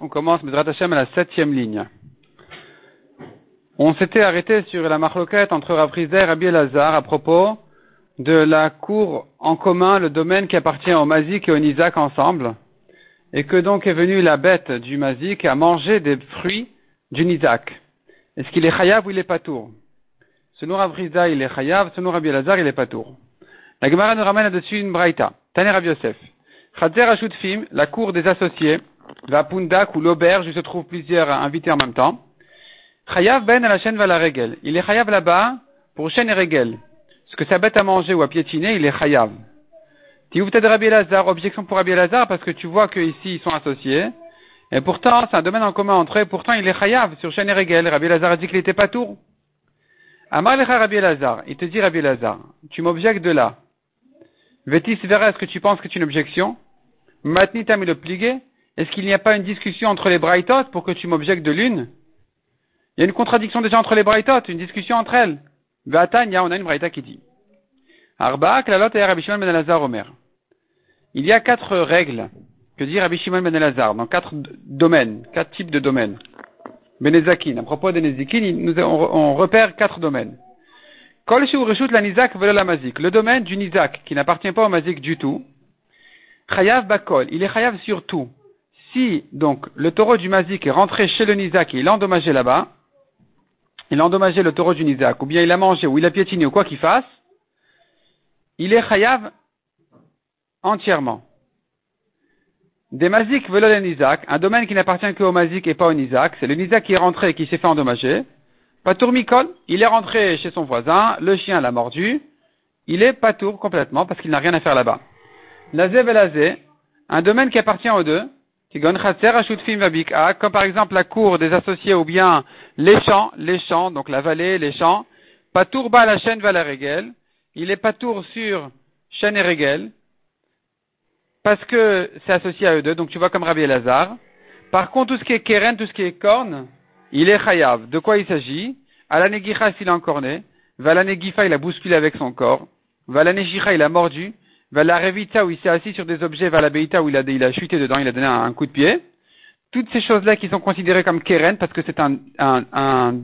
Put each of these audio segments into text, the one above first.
on commence Bezrat Hashem à la septième ligne. On s'était arrêté sur la marloquette entre Rabrizer et Rabbi Elazar à propos de la cour en commun, le domaine qui appartient au Mazik et au Nizak ensemble, et que donc est venue la bête du Mazik à manger des fruits du Nizak. Est-ce qu'il est chayav ou il est patour Selon Rabriza, il est chayav, selon Rabbi Elazar, il est patour. La Gemara nous ramène là-dessus une braïta. Tane Rabbi. Chadzer Fim, la cour des associés, la Pundak ou l'auberge où se trouvent plusieurs invités en même temps. Chayav ben à la chaîne la régel. Il est chayav là-bas pour chaîne et régel. Ce que sa bête à manger ou à piétiner, il est chayav. Tu peut-être Rabbi Lazare, objection pour Rabbi Lazare parce que tu vois qu'ici ils sont associés. Et pourtant, c'est un domaine en commun entre eux, pourtant il est chayav sur chaîne et régel. Rabbi Lazare a dit qu'il n'était pas tour. Amar lecha Rabbi Lazare, il te dit Rabbi Lazare, tu m'objectes de là. Vétis verra, est-ce que tu penses que c'est une objection? Matnitam le pligué, est-ce qu'il n'y a pas une discussion entre les braïtot pour que tu m'objectes de l'une? Il y a une contradiction déjà entre les braïtot, une discussion entre elles. Vatania, on a une braïta qui dit. Arba, Klalot et Rabbi Shimon ben. Il y a quatre règles que dit Rabbi Shimon ben dans quatre domaines, quatre types de domaines. Benezakin, à propos des Nezikin, on repère quatre domaines. Le domaine du Nizak, qui n'appartient pas au Mazik du tout, Chayav Bakol, il est Chayav sur tout. Si, donc, le taureau du Mazik est rentré chez le Nizak et il a endommagé là-bas, il a endommagé le taureau du Nizak, ou bien il a mangé, ou il a piétiné, ou quoi qu'il fasse, il est Chayav entièrement. Des Mazik le Nizak, un domaine qui n'appartient qu'au Mazik et pas au Nizak, c'est le Nizak qui est rentré et qui s'est fait endommager. Patour Mikol, il est rentré chez son voisin, le chien l'a mordu, il est patour complètement parce qu'il n'a rien à faire là-bas. Lazé Velazé, un domaine qui appartient aux deux, comme par exemple la cour des associés ou bien les champs, les champs, donc la vallée, les champs. Patour bas la chaîne la. Il est patour sur chaîne et régel. Parce que c'est associé à eux deux, donc tu vois comme Rabbi Elazar. Par contre, tout ce qui est keren, tout ce qui est corne, il est chayav. De quoi il s'agit Alanegicha s'il a encorné. Valanegifa il a bousculé avec son corps. Valanegicha il a mordu. Valarevita où il s'est assis sur des objets. Valabeita où il a, il a chuté dedans, il a donné un, coup de pied. Toutes ces choses-là qui sont considérées comme keren parce que c'est un, un, un,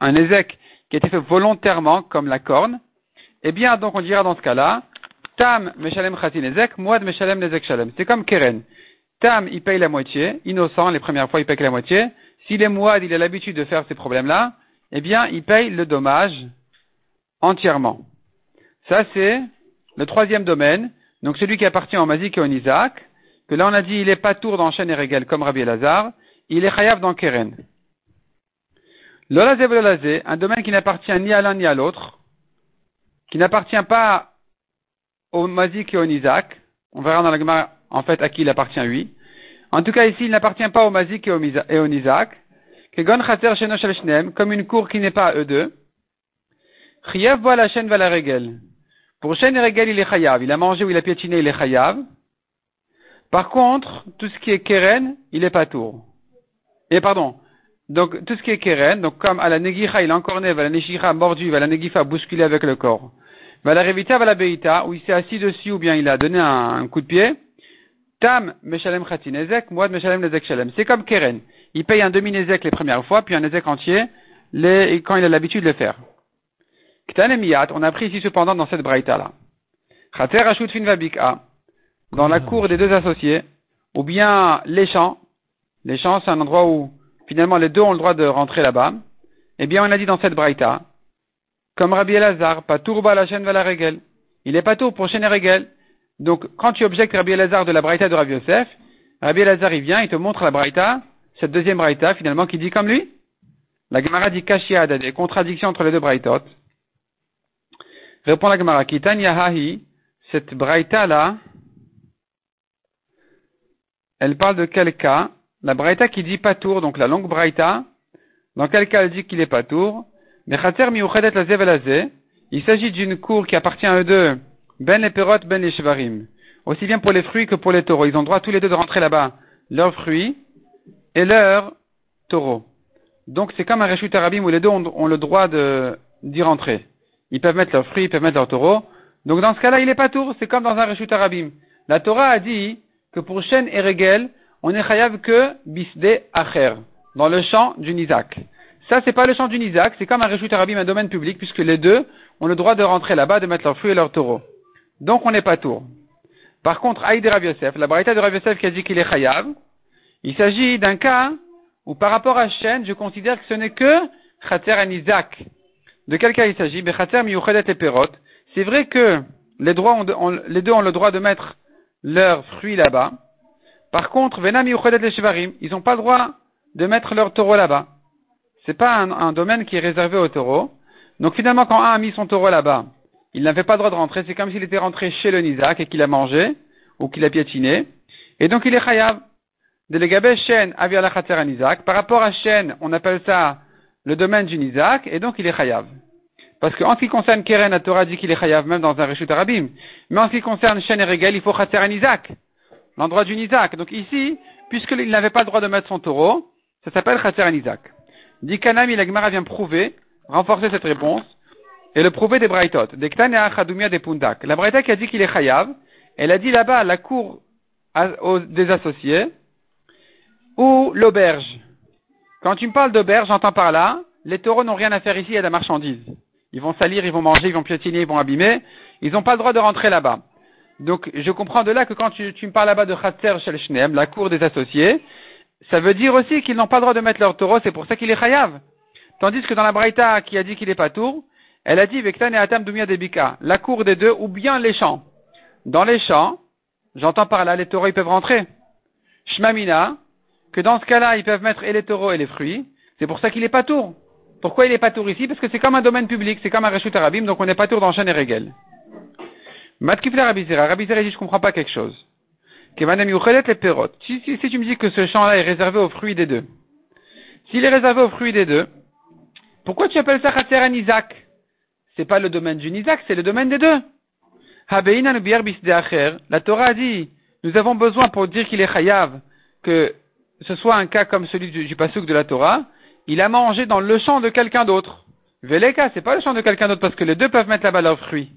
un ézec qui a été fait volontairement comme la corne. Eh bien, donc on dira dans ce cas-là, Tam meshalem chatin ezek, moad meshalem nezek shalem. C'est comme keren. Tam, il paye la moitié, innocent, les premières fois, il paye la moitié. S'il est mouad, il a l'habitude de faire ces problèmes-là, eh bien, il paye le dommage entièrement. Ça, c'est le troisième domaine. Donc, celui qui appartient au Mazik et au Isaac, que là, on a dit, il est pas tour dans chaîne et régel comme Rabbi Lazare, il est chayav dans Keren. L'olazé un domaine qui n'appartient ni à l'un ni à l'autre, qui n'appartient pas au Mazik et au Isaac, on verra dans la en fait, à qui il appartient, lui, en tout cas, ici, il n'appartient pas au Mazik et au, Nizak. Comme une cour qui n'est pas à eux deux. Chiyav voit la chaîne la régel. Pour chaîne et régel, il est chayav. Il a mangé ou il a piétiné, il est chayav. Par contre, tout ce qui est keren, il est pas tour. Et pardon. Donc, tout ce qui est keren, donc comme à la negicha, il a encore né, va la negicha mordu, va la negifa bousculé avec le corps. Va la revita, va la beita, où il s'est assis dessus ou bien il a donné un coup de pied. Tam meshalem ezek, moad meshalem nezek shalem. C'est comme Keren. Il paye un demi nezek les premières fois, puis un ezek entier quand il a l'habitude de le faire. Ktan on a pris ici cependant dans cette braïta là. Chater ashut fin vabika, dans la cour des deux associés, ou bien les champs. Les champs, c'est un endroit où finalement les deux ont le droit de rentrer là-bas. Eh bien, on a dit dans cette braïta, comme Rabbi Elazar, patour ba la chaîne va la régel. Il est patour pour chaîne et régel. Donc, quand tu objectes Rabbi Elazar de la Braïta de Rabbi Yosef, Rabbi Elazar, il vient, il te montre la Braïta, cette deuxième Braïta, finalement, qui dit comme lui. La Gemara dit Kashia des contradictions entre les deux Braïtot. Répond la Gemara, Kitan Yahahi, cette Braïta-là, elle parle de quel cas La Braïta qui dit Patour, donc la longue Braïta, dans quel cas elle dit qu'il est Patour il s'agit d'une cour qui appartient à eux deux, ben les perot, ben les chevarim. Aussi bien pour les fruits que pour les taureaux. Ils ont droit tous les deux de rentrer là-bas. Leurs fruits et leurs taureaux. Donc c'est comme un Reshut Arabim où les deux ont, le droit d'y rentrer. Ils peuvent mettre leurs fruits, ils peuvent mettre leurs taureaux. Donc dans ce cas-là, il n'est pas tour, c'est comme dans un Reshut Arabim. La Torah a dit que pour Shen et Regel, on est chayav que bisde acher, dans le champ du Nizak. Ça, c'est pas le champ du Nizak, c'est comme un Reshut Arabim, un domaine public, puisque les deux ont le droit de rentrer là-bas, de mettre leurs fruits et leurs taureaux. Donc, on n'est pas tour. Par contre, Aïd Rav la Braïta de Rav qui a dit qu'il est chayav, il s'agit d'un cas où par rapport à Shen, je considère que ce n'est que Khater et Nizak. De quel cas il s'agit? Et perot. C'est vrai que les, deux ont le droit de mettre leurs fruits là-bas. Par contre, Venam miyuchedet les Shevarim, ils n'ont pas le droit de mettre leurs taureaux là-bas. C'est pas un, domaine qui est réservé aux taureaux. Donc finalement, quand un a mis son taureau là-bas, il n'avait pas le droit de rentrer. C'est comme s'il était rentré chez le Nizak et qu'il a mangé ou qu'il a piétiné. Et donc il est chayav. Shen Khater Nizak. Par rapport à Shen, on appelle ça le domaine du Nizak, et donc il est chayav. Parce qu'en ce qui concerne Keren, la Torah dit qu'il est chayav même dans un Reshut Arabim. Mais en ce qui concerne Shen et Regel, il faut Khater Nizak. L'endroit du Nizak. Donc ici, puisqu'il n'avait pas le droit de mettre son taureau, ça s'appelle Khater Nizak. Dit Kanami, la Gemara vient prouver, renforcer cette réponse, et le prouver des Braithot. Des Pundak. La Braïta qui a dit qu'il est chayav, elle a dit là-bas à la cour des associés, ou l'auberge. Quand tu me parles d'auberge, j'entends par là, les taureaux n'ont rien à faire ici, de la marchandise. Ils vont salir, ils vont manger, ils vont piétiner, ils vont abîmer. Ils n'ont pas le droit de rentrer là-bas. Donc, je comprends de là que quand tu, me parles là-bas de Khatser la cour des associés, ça veut dire aussi qu'ils n'ont pas le droit de mettre leur taureau, c'est pour ça qu'il est chayav. Tandis que dans la Braïta qui a dit qu'il est pas tour, elle a dit Vektan et Atam Dumia Debika, la cour des deux ou bien les champs. Dans les champs, j'entends par là, les taureaux ils peuvent rentrer. Shmamina, que dans ce cas-là, ils peuvent mettre et les taureaux et les fruits. C'est pour ça qu'il est pas tour. Pourquoi il est pas tour ici? Parce que c'est comme un domaine public, c'est comme un Reshut Arabim, donc on n'est pas tour dans Chêne et Régel. Matkifla Rabizera, Rabizera dit je comprends pas quelque chose. Si, si, si tu me dis que ce champ-là est réservé aux fruits des deux, s'il est réservé aux fruits des deux, pourquoi tu appelles ça Khatser Isaac C'est pas le domaine du Nizak, c'est le domaine des deux. La Torah a dit, nous avons besoin pour dire qu'il est chayav, que ce soit un cas comme celui du, pasuk de la Torah, il a mangé dans le champ de quelqu'un d'autre. Veleka, c'est pas le champ de quelqu'un d'autre parce que les deux peuvent mettre là-bas leurs fruits.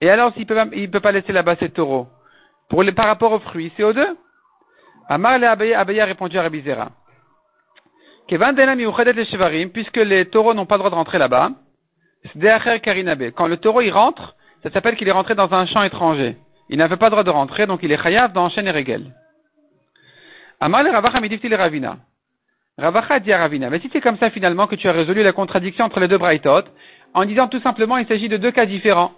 Et alors, s'il peut, il peut pas laisser là-bas ses taureaux. Pour les, par rapport aux fruits, c'est aux deux. Amar le Abaya répondu à Rabizera. Puisque les taureaux n'ont pas le droit de rentrer là-bas, quand le taureau il rentre, ça s'appelle qu'il est rentré dans un champ étranger. Il n'avait pas le droit de rentrer, donc il est chayav dans Chêne et Regel. Amar le Ravacha le Ravina. Ravacha dit à Ravina, mais si c'est comme ça finalement que tu as résolu la contradiction entre les deux Braithot, en disant tout simplement il s'agit de deux cas différents.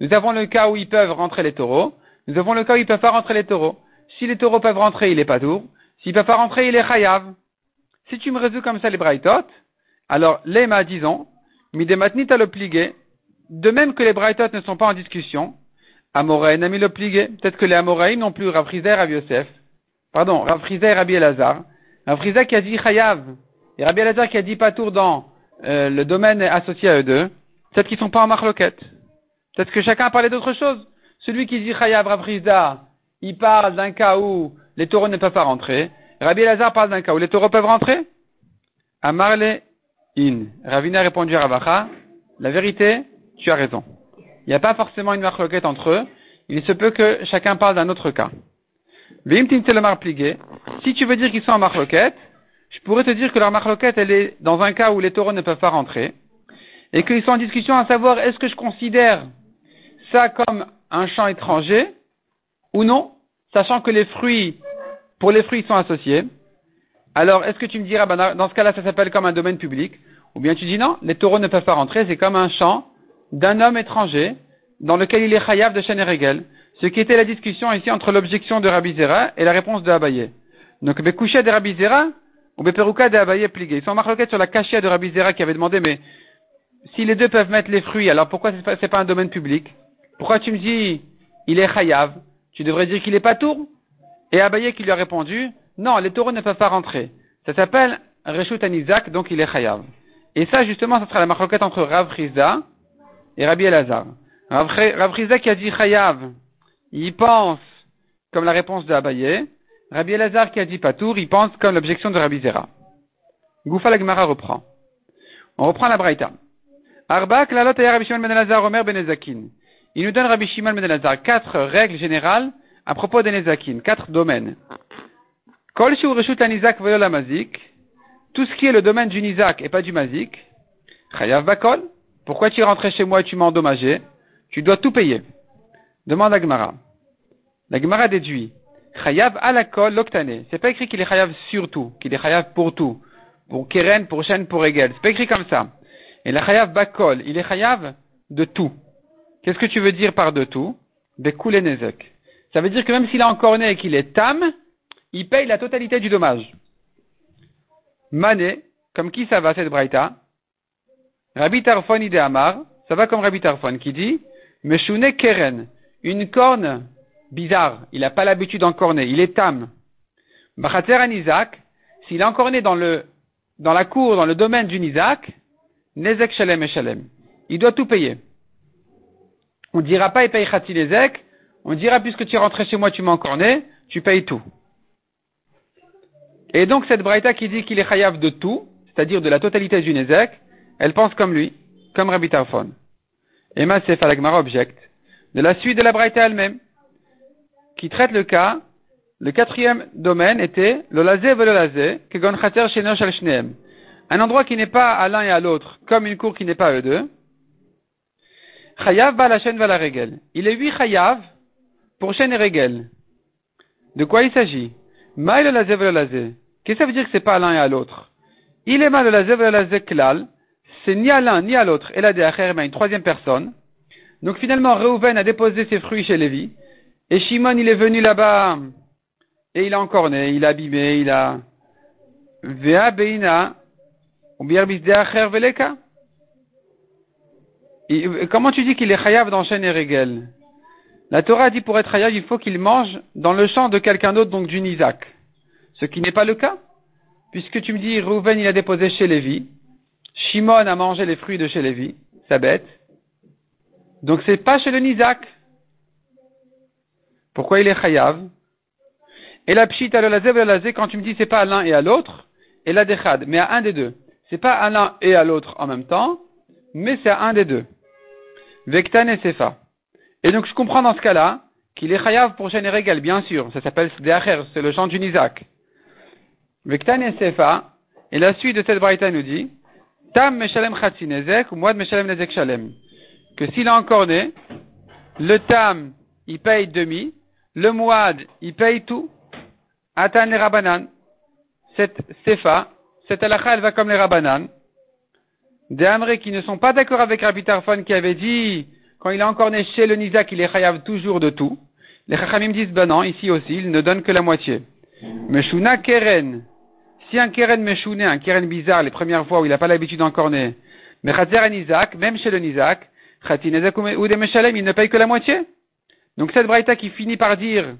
Nous avons le cas où ils peuvent rentrer les taureaux, nous avons le cas où ils ne peuvent pas rentrer les taureaux. Si les taureaux peuvent rentrer, il est pas tour. S'ils ne peuvent pas rentrer, il est chayav. Si tu me résous comme ça les Braithot, alors l'Ema, disons, midematnit a le pligué, de même que les Braithot ne sont pas en discussion, Amoraï n'a mis le pligué. Peut-être que les Amoraïm n'ont plus Rav Rav Yosef, pardon, Rav et Rabbi Elazar, Rav qui a dit Chayav, et Rabbi Elazar qui a dit Patour dans euh, le domaine associé à eux deux, peut-être qu'ils ne sont pas en marloquette. Peut-être que chacun a parlé d'autre chose. Celui qui dit Chayav Rav il parle d'un cas où les taureaux ne peuvent pas rentrer. Rabbi Elazar parle d'un cas où les taureaux peuvent rentrer. Amarle in. Ravina a répondu à Ravacha, la vérité, tu as raison. Il n'y a pas forcément une marloquette entre eux. Il se peut que chacun parle d'un autre cas. Si tu veux dire qu'ils sont en marloquette, je pourrais te dire que leur marloquette, elle est dans un cas où les taureaux ne peuvent pas rentrer, et qu'ils sont en discussion à savoir est-ce que je considère ça comme un champ étranger ou non, sachant que les fruits, pour les fruits, ils sont associés. Alors, est-ce que tu me diras, ben, dans ce cas-là, ça s'appelle comme un domaine public, ou bien tu dis non, les taureaux ne peuvent pas rentrer, c'est comme un champ d'un homme étranger dans lequel il est chayav de Chenerégel. Ce qui était la discussion ici entre l'objection de Rabbi Zera et la réponse de Abaye. Donc, Bekoucha de Rabbi Zera ou Beperuka de Abaye plié. Ils sont marqués sur la cachia de Rabbi Zera qui avait demandé, mais si les deux peuvent mettre les fruits, alors pourquoi c'est pas, pas un domaine public? Pourquoi tu me dis, il est chayav Tu devrais dire qu'il est pas tour? Et Abaye qui lui a répondu, non, les taureaux ne peuvent pas rentrer. Ça s'appelle Reshut Anizak, donc il est chayav. Et ça, justement, ce sera la marquette entre Rav Rizda et Rabbi Elazar. Rav Rizda qui a dit chayav, il pense comme la réponse de Abaye. Rabbi Elazar qui a dit Patour, il pense comme l'objection de Rabbi Zera. Goufa la reprend. On reprend la Braïta. Arba, Klalot et Rabbi Shimon ben Elazar, Omer ben Ezakin. Il nous donne Rabbi Shimon ben Elazar quatre règles générales à propos des quatre domaines. Kol tout ce qui est le domaine du Nizak et pas du Mazik, Chayav Bakol, pourquoi tu es rentré chez moi et tu m'as endommagé? Tu dois tout payer. Demande à Gemara. La Gemara déduit, Chayav alakol l'octané. C'est pas écrit qu'il est Chayav sur tout, qu'il est Chayav pour tout. Pour Keren, pour Shen, pour Egel. C'est pas écrit comme ça. Et la Chayav Bakol, il est Chayav de tout. Qu'est-ce que tu veux dire par de tout? Bekul. Ça veut dire que même s'il est encore né et qu'il est tam, il paye la totalité du dommage. Mané, comme qui ça va cette braïta? Rabbi Tarfon ide Amar, ça va comme Rabbi Tarfon qui dit Meshune Keren, une corne bizarre, il n'a pas l'habitude d'encorner, il est tam. Bachater an Isaac, s'il est encorné dans dans la cour, dans le domaine du Isaac, Nezek Shalem et Shalem. Il doit tout payer. On ne dira pas il paye Khati Nezek, on dira puisque tu es rentré chez moi, tu m'as encorné, tu payes tout. Et donc cette braïta qui dit qu'il est chayav de tout, c'est-à-dire de la totalité du Nezek, elle pense comme lui, comme Rabbi Tarfon. Et ma Alagmara objecte de la suite de la braïta elle-même, qui traite le cas, le quatrième domaine était le lazé le lazé, que gon chater shneem. Un endroit qui n'est pas à l'un et à l'autre, comme une cour qui n'est pas à eux deux. Chayav ba la va la regel. Il est huit chayav pour chaîne et regel. De quoi il s'agit? Maï le. Qu'est-ce que ça veut dire que c'est pas à l'un et à l'autre? Il est mal de la zev la zeklal, c'est ni à l'un ni à l'autre, et la mais une troisième personne. Donc finalement, Reuven a déposé ses fruits chez Lévi, et Shimon il est venu là-bas, et il a encore né, il a abîmé, il a... Vea beina, veleka? Comment tu dis qu'il est chayav dans Shen et Regel? La Torah dit pour être chayav, il faut qu'il mange dans le champ de quelqu'un d'autre, donc du Isaac. Ce qui n'est pas le cas. Puisque tu me dis, Rouven, il a déposé chez Lévi. Shimon a mangé les fruits de chez Lévi. Sa bête. Donc c'est pas chez le Nizak. Pourquoi il est chayav? Et la pshita le lazev le lazé, quand tu me dis c'est pas à l'un et à l'autre, et la dechad, mais à un des deux. C'est pas à l'un et à l'autre en même temps, mais c'est à un des deux. Vektan et Sefa. Et donc je comprends dans ce cas-là qu'il est chayav pour Régal, bien sûr. Ça s'appelle c'est le chant du Nizak. Vektan et Sefa, et la suite de cette braïta nous dit, Tam Meshalem ou Moad Meshalem Nezek Shalem. Que s'il a encore né, le Tam, il paye demi, le Moad, il paye tout. Atan les Rabanan. Cette Sefa, cette halakha, elle va comme les Rabanan. Des Amré qui ne sont pas d'accord avec Rabbi Tarfon qui avait dit, quand il a encore né chez le Nizak, il est chayav toujours de tout. Les Chachamim disent, ben non, ici aussi, il ne donne que la moitié. Meshuna Keren, un keren meshouné, un keren bizarre, les premières fois où il n'a pas l'habitude d'encorner, mais un Isaac, même chez le Nizak, ou des Meshalem, il ne paye que la moitié. Donc cette braïta qui finit par dire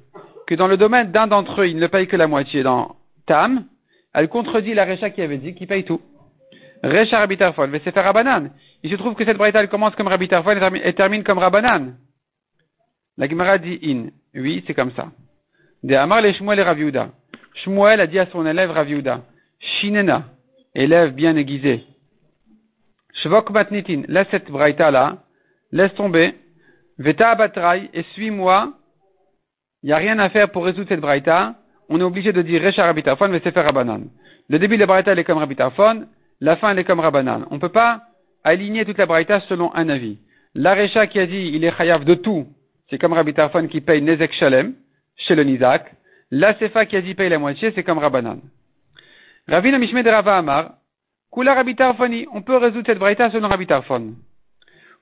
que dans le domaine d'un d'entre eux, il ne paye que la moitié dans Tam, elle contredit la Recha qui avait dit qu'il paye tout. Recha Rabbi Tarfon, mais c'est faire Rabanan. Il se trouve que cette braïta, elle commence comme Rabbi Tarfon et termine comme Rabanan. La Gemara dit in. Oui, c'est comme ça. De Amar le Shmuel et Raviuda. Shmuel a dit à son élève Raviuda, Shinena, élève bien aiguisé. Shvok matnitin, laisse cette braïta là, laisse tomber, veta abatrai, et suis-moi. Il n'y a rien à faire pour résoudre cette braïta. On est obligé de dire Recha Rabitafon, mais c'est faire Rabanan. Le début de la braïta, elle est comme Rabitafon, la fin, elle est comme Rabanan. On ne peut pas aligner toute la braïta selon un avis. La Recha qui a dit, il est chayav de tout, c'est comme Rabitafon qui paye Nezek Shalem, chez le Nizak. La Sefa qui a dit paye la moitié, c'est comme Rabbanan. Ravina Mishme de Rava Amar, Kula Rabitarfoni, on peut résoudre cette braïta selon Rabitarfon.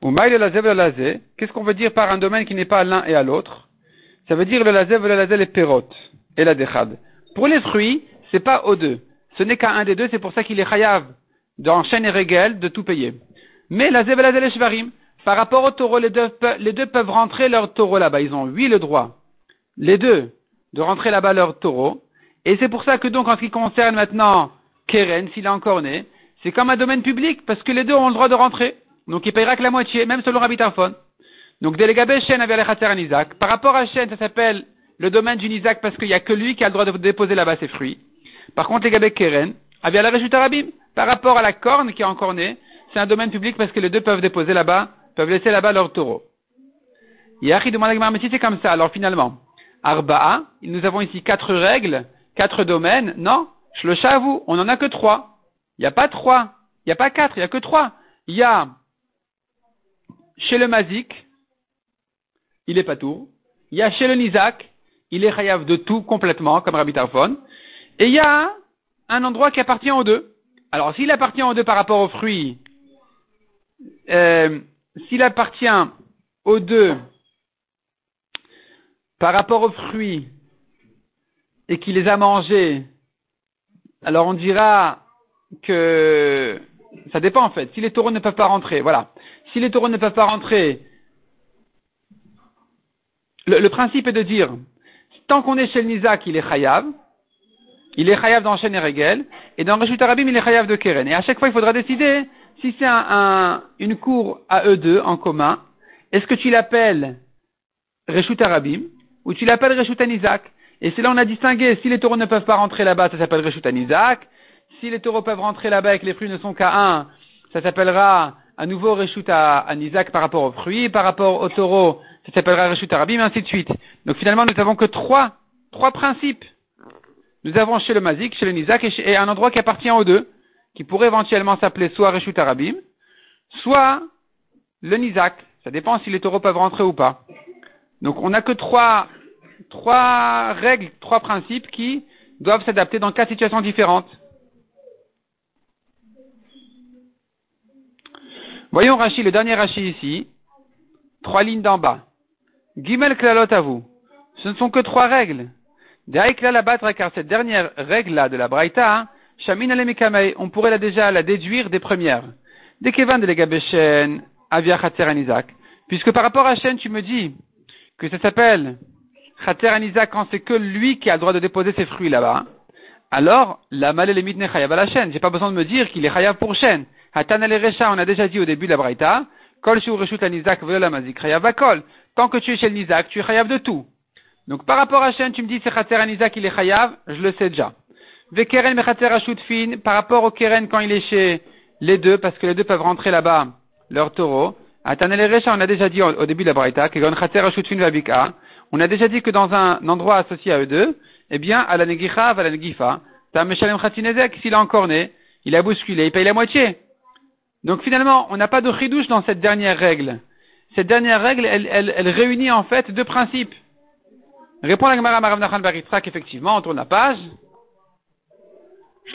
Ou Maïle Lazev le Lazé, qu'est-ce qu'on veut dire par un domaine qui n'est pas à l'un et à l'autre? Ça veut dire le Lazev le Lazé, les Perot et la Dechad. Pour les fruits, c'est pas aux deux. Ce n'est qu'à un des deux, c'est pour ça qu'il est chayav, dans chaîne et régel, de tout payer. Mais la et Shvarim, par rapport au taureau, les deux, les deux peuvent rentrer leur taureau là-bas. Ils ont, oui, le droit. Les deux de rentrer là-bas leur taureau. Et c'est pour ça que donc en ce qui concerne maintenant Keren, s'il est encore né, c'est comme un domaine public parce que les deux ont le droit de rentrer. Donc il payera que la moitié, même selon Rabbi Tarfon. Donc Délégabé Shen avait un Isaac. Par rapport à Shen, ça s'appelle le domaine du Isaac parce qu'il n'y a que lui qui a le droit de déposer là-bas ses fruits. Par contre, les Keren avait la résultat Rabim. Par rapport à la corne qui est encore née, c'est un domaine public parce que les deux peuvent déposer là-bas, peuvent laisser là-bas leur taureau. Yachi demande à mais si c'est comme ça, alors finalement, Arba'a, nous avons ici quatre règles, quatre domaines. Non, Shlosha vous, on n'en a que trois. Il n'y a pas trois, il n'y a pas quatre, il n'y a que trois. Il y a chez le Mazik, il est pas tout. Il y a chez le Nizak, il est chayav de tout complètement, comme Rabbi Tarfon. Et il y a un endroit qui appartient aux deux. Alors, s'il appartient aux deux par rapport aux fruits, euh, s'il appartient aux deux par rapport aux fruits et qu'il les a mangés, alors on dira que ça dépend en fait. Si les taureaux ne peuvent pas rentrer, voilà. Si les taureaux ne peuvent pas rentrer, le, principe est de dire, tant qu'on est chez le Nizak, il est chayav, il est chayav dans Shen et et dans Reshut Arabim, il est chayav de Keren. Et à chaque fois, il faudra décider si c'est un, une cour à eux deux en commun, est-ce que tu l'appelles Reshut Arabim ou tu l'appelles Reshut Anizak Et c'est là on a distingué, si les taureaux ne peuvent pas rentrer là-bas, ça s'appelle Reshut Anizak. Si les taureaux peuvent rentrer là-bas et que les fruits ne sont qu'à un, ça s'appellera à nouveau Reshut Anizak par rapport aux fruits, par rapport aux taureaux, ça s'appellera Reshut Arabim, et ainsi de suite. Donc finalement, nous n'avons que trois, trois principes. Nous avons chez le Mazik, chez le Nizak et, un endroit qui appartient aux deux, qui pourrait éventuellement s'appeler soit Reshut Arabim, soit le Nizak. Ça dépend si les taureaux peuvent rentrer ou pas. Donc on n'a que trois, règles, trois principes qui doivent s'adapter dans quatre situations différentes. Voyons Rachi, le dernier Rachi ici. Trois lignes d'en bas. Gimel klalot à vous. Ce ne sont que trois règles. la car cette dernière règle-là de la Braïta, hein, Shamin on pourrait déjà la déduire des premières. Des Kevan de l'Egabeshen, Avia Isaac. Puisque par rapport à Shen, tu me dis que ça s'appelle Khater Isaac quand c'est que lui qui a le droit de déposer ses fruits là-bas. Alors, la malé limite n'est chayav à la chaîne. J'ai pas besoin de me dire qu'il est chayav pour Shen. Hatan on a déjà dit au début de la Braïta, Kol kol. Tant que tu es chez le tu es chayav de tout. Donc par rapport à Shen, tu me dis c'est Khater Nizak, il est chayav, je le sais déjà. Vekeren par rapport au Keren quand il est chez les deux, parce que les deux peuvent rentrer là-bas, leur taureau. On a déjà dit au, début de la Braïta, on a déjà dit que dans un endroit associé à eux deux, eh bien, à la negicha, à la negifa, s'il a encore né, il a bousculé, il paye la moitié. Donc finalement, on n'a pas de chidouche dans cette dernière règle. Cette dernière règle, elle, elle, elle réunit en fait deux principes. Répond la Gemara Marav Nachan Baritrak, effectivement, on tourne la page.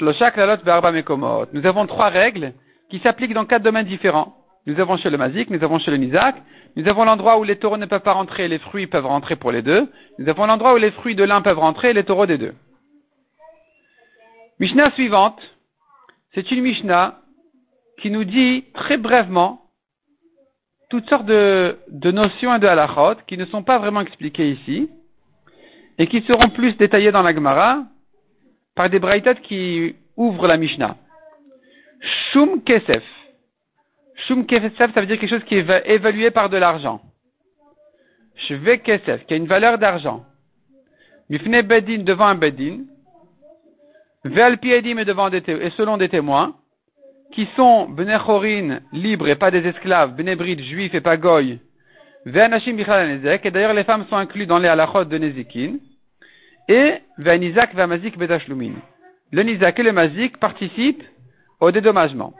Nous avons trois règles qui s'appliquent dans quatre domaines différents. Nous avons chez le Mazik, nous avons chez le Nizak, nous avons l'endroit où les taureaux ne peuvent pas rentrer et les fruits peuvent rentrer pour les deux. Nous avons l'endroit où les fruits de l'un peuvent rentrer et les taureaux des deux. Mishnah suivante, c'est une Mishnah qui nous dit très brièvement toutes sortes de, notions et de halachot qui ne sont pas vraiment expliquées ici et qui seront plus détaillées dans la Gemara par des braïtat qui ouvrent la Mishnah. Shum Kesef. Shum Kesef, ça veut dire quelque chose qui est évalué par de l'argent. Shve Kesef, qui a une valeur d'argent. Mifne Bedin devant un Bedin. Ve'al Piedim devant des et selon des témoins, qui sont Benechorin, libres et pas des esclaves, Benebrid, juifs et pas goy. Ve'anashim et d'ailleurs les femmes sont incluses dans les halachot de Nezikin et Nizak Mazik Bedashlumin. Le Nizak et le Mazik participent au dédommagement.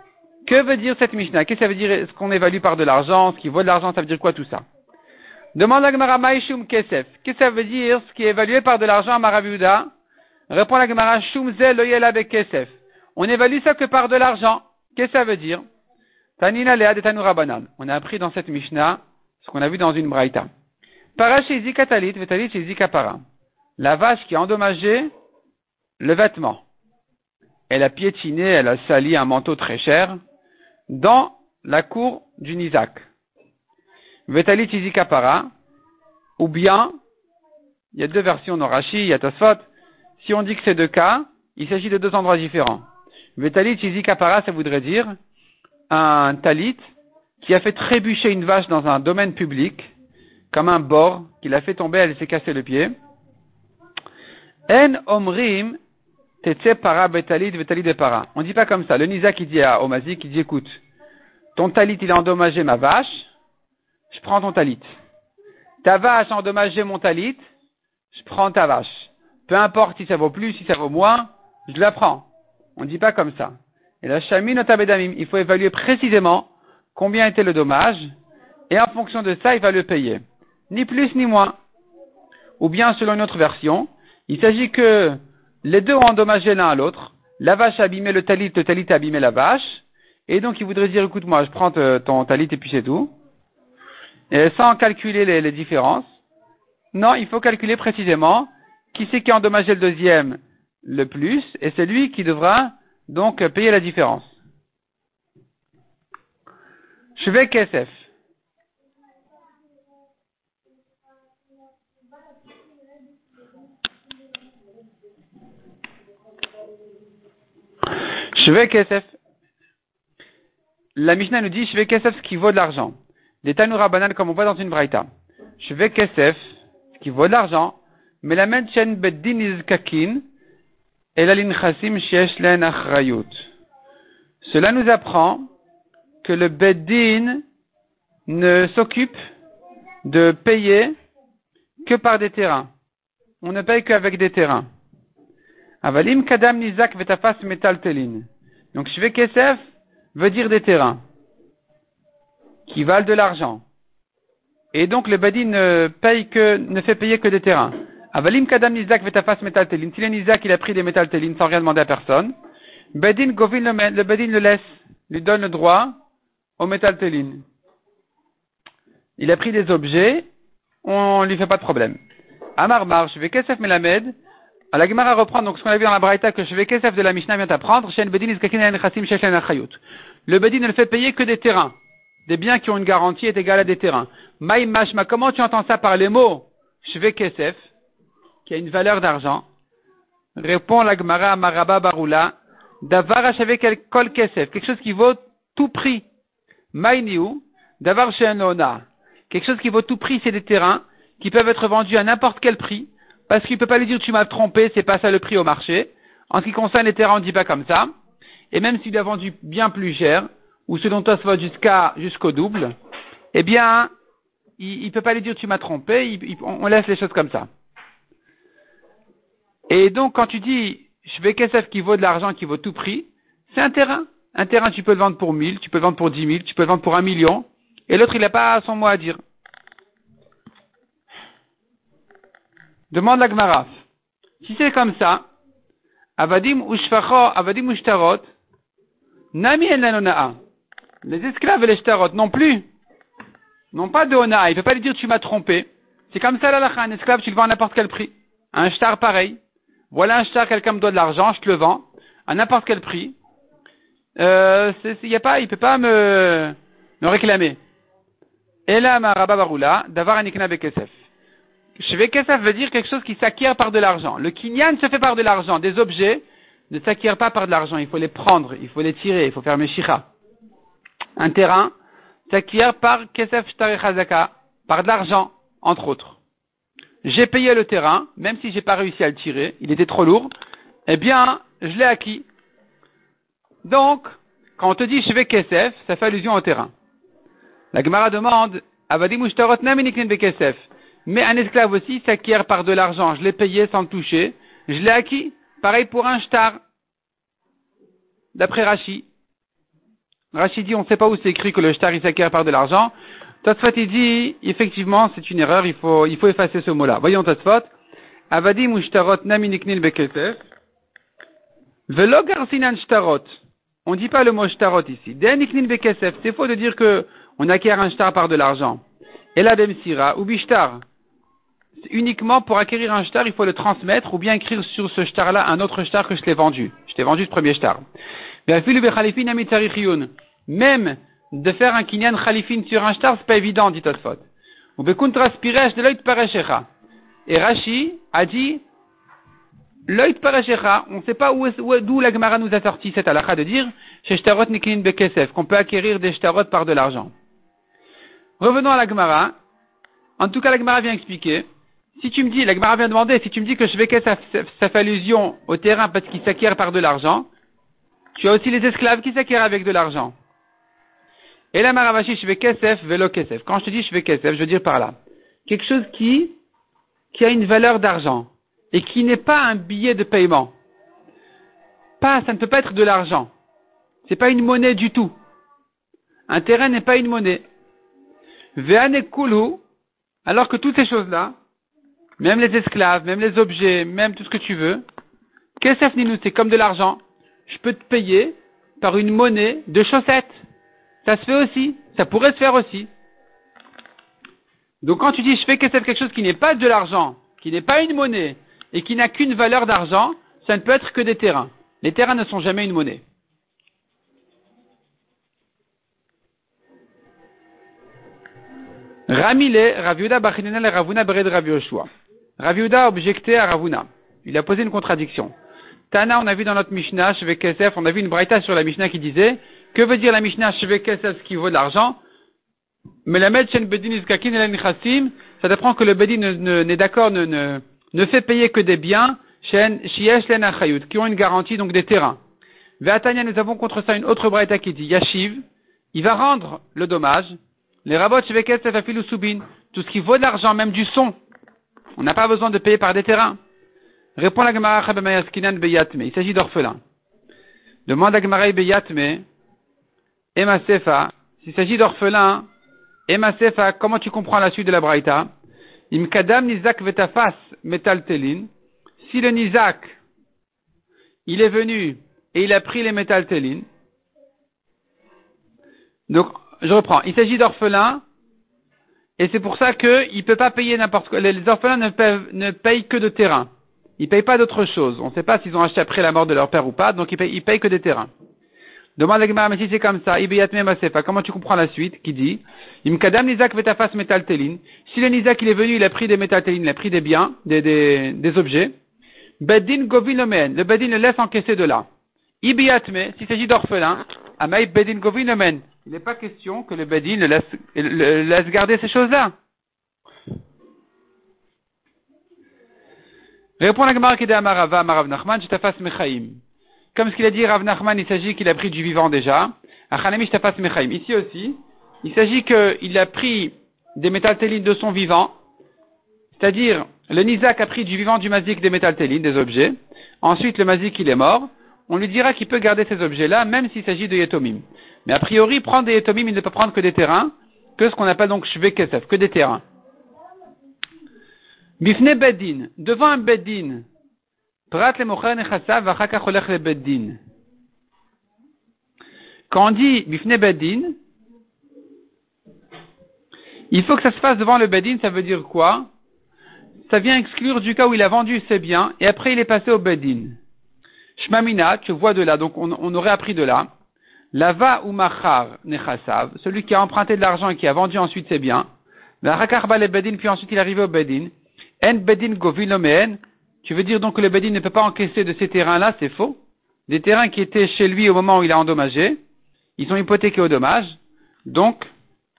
Que veut dire cette Mishnah? Qu'est-ce que ça veut dire? Ce qu'on évalue par de l'argent? Ce qui vaut de l'argent, ça veut dire quoi tout ça? Demande à Gemara Maishum Kesef. Qu'est-ce que ça veut dire ce qui est évalué par de l'argent à Maraviuda Répond la Gemara Shumze Loyela Kesef. On évalue ça que par de l'argent. Qu'est-ce que ça veut dire? Tanina Lea de On a appris dans cette Mishnah ce qu'on a vu dans une Braïta. Para chez Zikatalit, Vetalit la vache qui a endommagé le vêtement. Elle a piétiné, elle a sali un manteau très cher dans la cour du Nizak. Vetalit Izikapara, ou bien, il y a deux versions dans Rashi, il y a Tosfot. Si on dit que c'est deux cas, il s'agit de deux endroits différents. Vetalit Izikapara, ça voudrait dire un talit qui a fait trébucher une vache dans un domaine public, comme un bord, qui l'a fait tomber, elle s'est cassé le pied. En omrim tetse para betalit de para. On dit pas comme ça. Le Nisa qui dit à Omazi, qui dit écoute, ton talit il a endommagé ma vache, je prends ton talit. Ta vache a endommagé mon talit, je prends ta vache. Peu importe si ça vaut plus, si ça vaut moins, je la prends. On ne dit pas comme ça. Et la chamine il faut évaluer précisément combien était le dommage, et en fonction de ça, il va le payer. Ni plus ni moins. Ou bien, selon une autre version, il s'agit que les deux ont endommagé l'un à l'autre. La vache a abîmé le talit, le talit a abîmé la vache. Et donc, il voudrait dire, écoute-moi, je prends ton talit et puis c'est tout. Et sans calculer les, les différences. Non, il faut calculer précisément qui c'est qui a endommagé le deuxième le plus, et c'est lui qui devra donc payer la différence. Je vais KSF. Vais KSF. La Mishnah nous dit vais KSF ce qui vaut de l'argent. Des Tanoura banal comme on voit dans une braïta. Vais KSF ce qui vaut de l'argent. Mais la chen beddin izkakin et la linchasim shesh len achrayut. Cela nous apprend que le beddin ne s'occupe de payer que par des terrains. On ne paye qu'avec des terrains. Avalim kadam nizak vetafas metal telin. Donc shve kesef veut dire des terrains qui valent de l'argent. Et donc le bedin ne paye que, ne fait payer que des terrains. Avalim kadam nizak vetafas metal telin. Si nizak il a pris des metal telin sans rien demander à personne, bedin govin le, bedin le laisse, lui donne le droit au metal telin. Il a pris des objets, on lui fait pas de problème. Amar mar, je vais kesef melamed, à la Gemara reprend donc ce qu'on a vu dans la Braïta que vais Kesef de la Mishnah vient apprendre. Le Bedin ne le fait payer que des terrains. Des biens qui ont une garantie est égal à des terrains. Maï Mashma, comment tu entends ça par les mots Shve Kesef, qui a une valeur d'argent Répond la Gemara Maraba Barula. Davar Kol Kesef, quelque chose qui vaut tout prix. Maï Niu, Davar Sheanona. Quelque chose qui vaut tout prix, c'est des terrains qui peuvent être vendus à n'importe quel prix parce qu'il ne peut pas lui dire tu m'as trompé, c'est pas ça le prix au marché. En ce qui concerne les terrains, on dit pas comme ça. Et même s'il a vendu bien plus cher, ou selon toi ça va jusqu'à jusqu'au double, eh bien, il ne peut pas lui dire tu m'as trompé, on laisse les choses comme ça. Et donc quand tu dis je vais KSF qui vaut de l'argent, qui vaut tout prix, c'est un terrain. Un terrain, tu peux le vendre pour 1000, tu peux le vendre pour 10 000, tu peux le vendre pour un million, et l'autre, il n'a pas son mot à dire. Demande la Gmaraf. Si c'est comme ça, Avadim ushfacho, Avadim ushtarot, Nami en Les esclaves et les shtarot non plus. Non pas de ona. Il ne peut pas lui dire tu m'as trompé. C'est comme ça la Un esclave, tu le vends à n'importe quel prix. Un shtar pareil. Voilà un shtar, quelqu'un me doit de l'argent, je te le vends. À n'importe quel prix. Euh, il a pas, il peut pas me, me réclamer. Et là, ma d'avoir un ikna bekesef. Shvekesef veut dire quelque chose qui s'acquiert par de l'argent. Le kinyan se fait par de l'argent. Des objets ne s'acquièrent pas par de l'argent. Il faut les prendre, il faut les tirer, il faut faire meshicha. Un terrain s'acquiert par kesef chazaka, par de l'argent, entre autres. J'ai payé le terrain, même si j'ai pas réussi à le tirer, il était trop lourd, eh bien, je l'ai acquis. Donc, quand on te dit Shvekesef, ça fait allusion au terrain. La Gemara demande, Avadim. Mais un esclave aussi s'acquiert par de l'argent. Je l'ai payé sans le toucher. Je l'ai acquis. Pareil pour un shtar. D'après Rashi. Rashi dit, on ne sait pas où c'est écrit que le shtar il s'acquiert par de l'argent. Tosfot il dit, effectivement, c'est une erreur, il faut, il faut effacer ce mot-là. Voyons Tosfot. Avadim ushtarot naminiknil bekesef. Velo garsinan shtarot. On ne dit pas le mot shtarot ici. Deniknil bekesef. C'est faux de dire que on acquiert un shtar par de l'argent. Et la demsira ou bishtar uniquement pour acquérir un shtar, il faut le transmettre ou bien écrire sur ce shtar-là un autre shtar que je l'ai vendu. Je t'ai vendu ce premier shtar. Même de faire un kinyan khalifin sur un shtar, c'est pas évident, dit Tosfot. Et Rashi a dit, l'oit parechecha, on ne sait pas d'où la Gemara nous a sorti cette halakha de dire, qu'on peut acquérir des shtarot par de l'argent. Revenons à la Gemara. En tout cas, la Gemara vient expliquer si tu me dis, la Gemara vient demander, si tu me dis que je vais ça, fait allusion au terrain parce qu'il s'acquiert par de l'argent, tu as aussi les esclaves qui s'acquièrent avec de l'argent. Et la Maravashi, je vais kesef, vélo kesef. Quand je te dis je je veux dire par là. Quelque chose qui, qui a une valeur d'argent et qui n'est pas un billet de paiement. Pas, ça ne peut pas être de l'argent. C'est pas une monnaie du tout. Un terrain n'est pas une monnaie. Ve'anekulu, alors que toutes ces choses-là, même les esclaves, même les objets, même tout ce que tu veux, Kesef Ninou, c'est comme de l'argent. Je peux te payer par une monnaie de chaussettes. Ça se fait aussi. Ça pourrait se faire aussi. Donc quand tu dis je fais Kesef quelque chose qui n'est pas de l'argent, qui n'est pas une monnaie, et qui n'a qu'une valeur d'argent, ça ne peut être que des terrains. Les terrains ne sont jamais une monnaie. Ramile, Raviuda Bachinenel Ravuna Bered Rav Raviuda a objecté à Ravuna. Il a posé une contradiction. Tana, on a vu dans notre Mishnah, Sheve Kesef, on a vu une braïta sur la Mishnah qui disait, que veut dire la Mishnah Sheve Kesef, ce qui vaut de l'argent? Mais la Shen Bedin ça apprend que le Bedin n'est d'accord, ne, fait payer que des biens, Shen Shiesh Len qui ont une garantie, donc des terrains. Ve'atania, nous avons contre ça une autre braïta qui dit, Yashiv, il va rendre le dommage, les rabots Sheve Kesef Afilu Subin, tout ce qui vaut de l'argent, même du son. On n'a pas besoin de payer par des terrains. Répond la Gemara Beyatme. Il s'agit d'orphelins. Demande à Gemara Beyatme. Emma Sefa. S'il s'agit d'orphelins, Emma Sefa, comment tu comprends la suite de la Braïta? Imkadam Nizak Vetafas Metaltelin. Si le Nizak, il est venu et il a pris les Metaltelin. Donc, je reprends. Il s'agit d'orphelins. Et c'est pour ça qu'il ne peut pas payer n'importe quoi. Les orphelins ne, ne payent que de terrain. Ils payent pas d'autre chose. On ne sait pas s'ils ont acheté après la mort de leur père ou pas, donc ils payent, ils payent que des terrains. Demande à mais si c'est comme ça, comment tu comprends la suite, qui dit, Imkadam Nizak Vetafas Metaltelin. Si le Nizak il est venu, il a pris des Metaltelin, il a pris des biens, des, objets. Bedin Govinomen, le Bedin le laisse encaisser de là. Ibiatme, s'il s'agit d'orphelin, Amaï Bedin Govinomen. Il n'est pas question que le le laisse, garder ces choses-là. Répond la Gemara qui dit à Marava, Marav Nachman, Mechaim. Comme ce qu'il a dit Rav Nachman, il s'agit qu'il a pris du vivant déjà. Mechaim. Ici aussi, il s'agit qu'il a pris des métaltélines de son vivant, c'est-à-dire le Nizak a pris du vivant du mazik des métaltélines, des objets. Ensuite, le mazik il est mort. On lui dira qu'il peut garder ces objets-là, même s'il s'agit de yetomim. Mais a priori, prendre des yetomim, il ne peut prendre que des terrains, que ce qu'on appelle donc shve kesef, que des terrains. Bifne Beddin, devant un Beddin, Prat le le Beddin. Quand on dit Bifne Beddin, il faut que ça se fasse devant le Beddin, ça veut dire quoi? Ça vient exclure du cas où il a vendu ses biens et après il est passé au Beddin. Shmamina, tu vois de là, donc on, aurait appris de là. Lava ou Machar Nechasav, celui qui a emprunté de l'argent et qui a vendu ensuite ses biens. La le Beddin, puis ensuite il est arrivé au Beddin. En bedin govinomeen, tu veux dire donc que le bedin ne peut pas encaisser de ces terrains-là, c'est faux. Des terrains qui étaient chez lui au moment où il a endommagé, ils sont hypothéqués au dommage, donc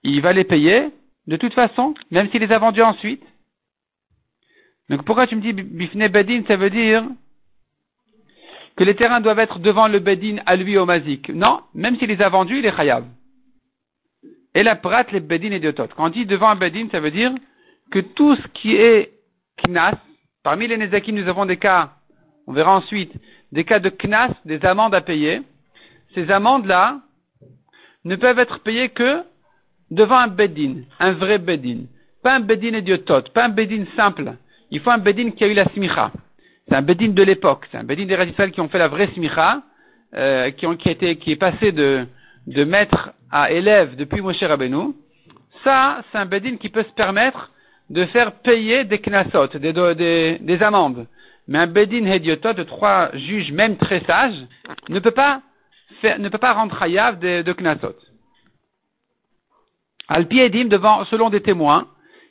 il va les payer de toute façon, même s'il les a vendus ensuite. Donc pourquoi tu me dis bifne bedin, ça veut dire que les terrains doivent être devant le bedin à lui au mazik. Non, même s'il les a vendus, il est chayav. Et la prat, les bedin et diotot. Quand on dit devant un bedin, ça veut dire que tout ce qui est knas. Parmi les nezakim, nous avons des cas, on verra ensuite, des cas de knas, des amendes à payer. Ces amendes-là ne peuvent être payées que devant un bedin, un vrai bedin. Pas un bedin idiotot, pas un bedin simple. Il faut un bedin qui a eu la smicha. C'est un bedin de l'époque. C'est un bedin des radicales qui ont fait la vraie smicha, euh, qui, ont, qui, été, qui est passé de, maître à élève depuis Moshe Rabbeinu. Ça, c'est un bedin qui peut se permettre de faire payer des knasot, des, des, amendes. Mais un bedin hediotot de trois juges, même très sages, ne peut pas faire, ne peut pas rendre hayav de, de knasot. Al edim devant, selon des témoins.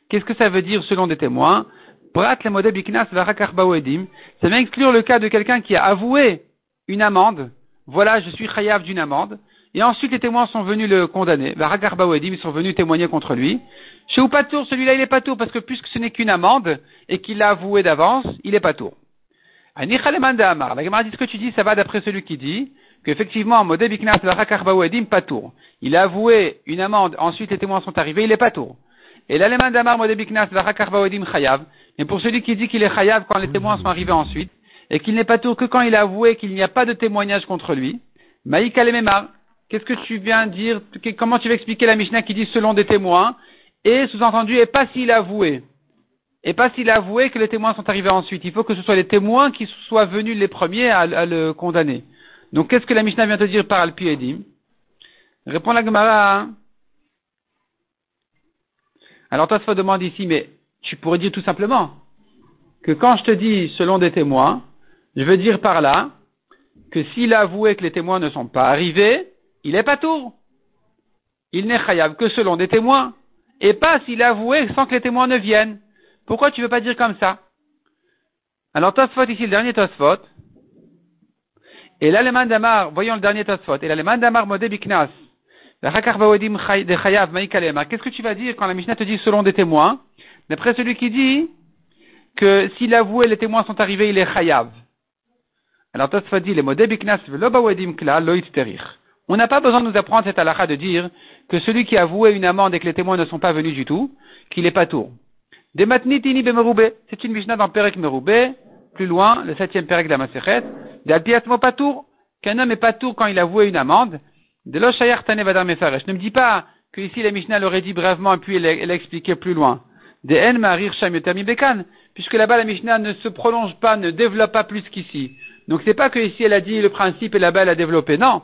Qu'est-ce que ça veut dire selon des témoins? Prat le. Ça vient exclure le cas de quelqu'un qui a avoué une amende. Voilà, je suis chayav d'une amende. Et ensuite, les témoins sont venus le condamner. ils sont venus témoigner contre lui. Chez Oupatour, celui-là, il est pas tour, parce que puisque ce n'est qu'une amende, et qu'il l'a avoué d'avance, il est pas tour. Amar. La Gemara dit ce que tu dis, ça va d'après celui qui dit qu'effectivement, Modé Biknas pas tour. Il a avoué une amende, ensuite les témoins sont arrivés, il est pas tour. Et l'aleman d'amar modebiknas vaedim chayav. Mais pour celui qui dit qu'il est chayav quand les témoins sont arrivés ensuite, et qu'il n'est pas tour que quand il a avoué qu'il n'y a pas de témoignage contre lui, maïk. Qu'est-ce que tu viens dire? Comment tu vas expliquer la Mishnah qui dit selon des témoins? Et sous-entendu, et pas s'il a avoué. Et pas s'il a avoué que les témoins sont arrivés ensuite. Il faut que ce soit les témoins qui soient venus les premiers à, le condamner. Donc qu'est-ce que la Mishnah vient te dire par Alpi Edim Répond la Gemara. Alors te demande ici, mais tu pourrais dire tout simplement que quand je te dis selon des témoins, je veux dire par là que s'il a avoué que les témoins ne sont pas arrivés, il est pas tour. Il n'est chayav que selon des témoins, et pas s'il a avoué sans que les témoins ne viennent. Pourquoi tu veux pas dire comme ça? Alors Tosfot ici, le dernier Tosfot, et l'allemand d'Amar, voyons le dernier Tosfot, et l'allemand d'Amar biknas, Qu'est-ce que tu vas dire quand la Mishnah te dit selon des témoins D'après celui qui dit que s'il avoue et les témoins sont arrivés, il est chayav. Alors Tosfot dit, les On n'a pas besoin de nous apprendre cette halakha de dire que celui qui a avoué une amende et que les témoins ne sont pas venus du tout, qu'il est pas tour. C'est une Mishnah dans Perek Meroubé, plus loin, le septième Perek de la Patour, qu'un homme est pas tour quand il a avoué une amende. De l'Oshayar Tane Ne me dis pas que ici la Mishnah l'aurait dit brèvement et puis elle, a expliqué plus loin. De En Marir Shamiotami Bekan. Puisque là-bas la Mishnah ne se prolonge pas, ne développe pas plus qu'ici. Donc c'est pas que ici elle a dit le principe et là-bas elle a développé. Non.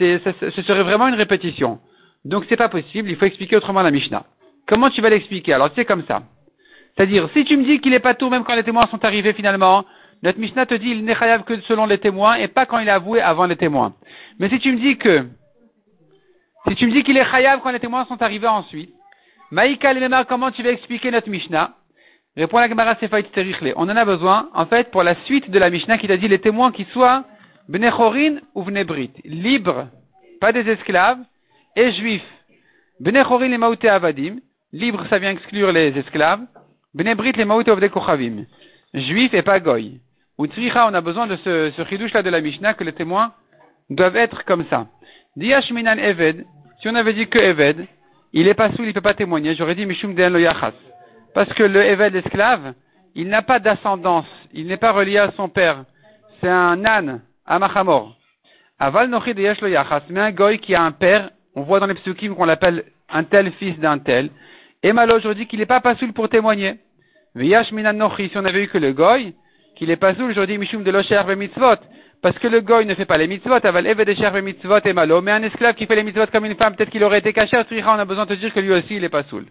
ce serait vraiment une répétition. Donc c'est pas possible, il faut expliquer autrement la Mishnah. Comment tu vas l'expliquer? Alors c'est comme ça. C'est-à-dire, si tu me dis qu'il est pas tout même quand les témoins sont arrivés finalement, notre Mishnah te dit il n'est chayav que selon les témoins et pas quand il a avoué avant les témoins. Mais si tu me dis que, si tu me dis qu'il est chayav quand les témoins sont arrivés ensuite, Maïka comment tu vas expliquer notre Mishnah? Répond la Gemara On en a besoin, en fait, pour la suite de la Mishnah qui t'a dit les témoins qui soient Bnechorin ou Bnebrit, libres, pas des esclaves, et juifs. Bnechorin les Maouté Avadim, libres ça vient exclure les esclaves, Bnebrit les Maouté Ovde Kochavim, juifs et pas goy. Ou on a besoin de ce, ce là de la Mishnah que les témoins doivent être comme ça. Diashminan Eved, si on avait dit que Eved, il est pas sous, il peut pas témoigner, j'aurais dit Mishum Den lo. Parce que le Eved esclave, il n'a pas d'ascendance, il n'est pas relié à son père. C'est un âne, Amachamor. Aval nochi de lo mais un goy qui a un père, on voit dans les psukim qu'on l'appelle un tel fils d'un tel. Et malo aujourd'hui qu'il n'est pas pasoul pour témoigner. Viyash minan si on avait eu que le goy, qu'il est pasoul aujourd'hui mishum de locher mitzvot. Parce que le goy ne fait pas les mitzvot, aval et mitzvot et malo. Mais un esclave qui fait les mitzvot comme une femme, peut-être qu'il aurait été caché on a besoin de dire que lui aussi il est pasoul.